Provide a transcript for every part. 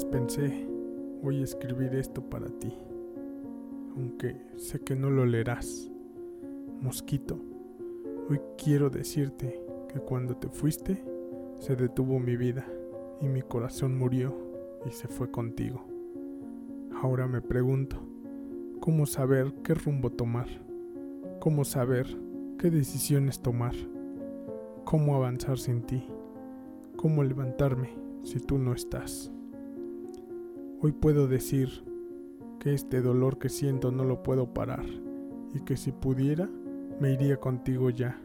pensé, voy a escribir esto para ti, aunque sé que no lo leerás. Mosquito, hoy quiero decirte que cuando te fuiste, se detuvo mi vida y mi corazón murió y se fue contigo. Ahora me pregunto, ¿cómo saber qué rumbo tomar? ¿Cómo saber qué decisiones tomar? ¿Cómo avanzar sin ti? ¿Cómo levantarme si tú no estás? Hoy puedo decir que este dolor que siento no lo puedo parar y que si pudiera me iría contigo ya.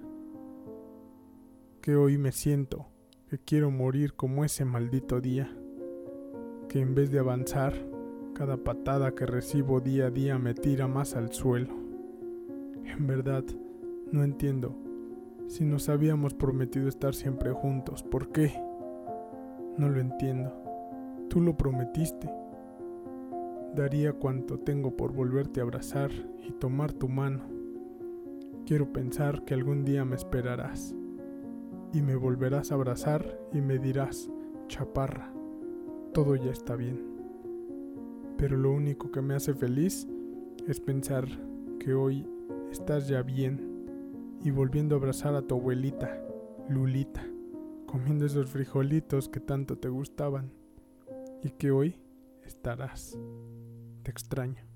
Que hoy me siento que quiero morir como ese maldito día. Que en vez de avanzar, cada patada que recibo día a día me tira más al suelo. En verdad, no entiendo. Si nos habíamos prometido estar siempre juntos, ¿por qué? No lo entiendo. Tú lo prometiste. Daría cuanto tengo por volverte a abrazar y tomar tu mano. Quiero pensar que algún día me esperarás y me volverás a abrazar y me dirás, chaparra, todo ya está bien. Pero lo único que me hace feliz es pensar que hoy estás ya bien y volviendo a abrazar a tu abuelita, Lulita, comiendo esos frijolitos que tanto te gustaban y que hoy Te extraño.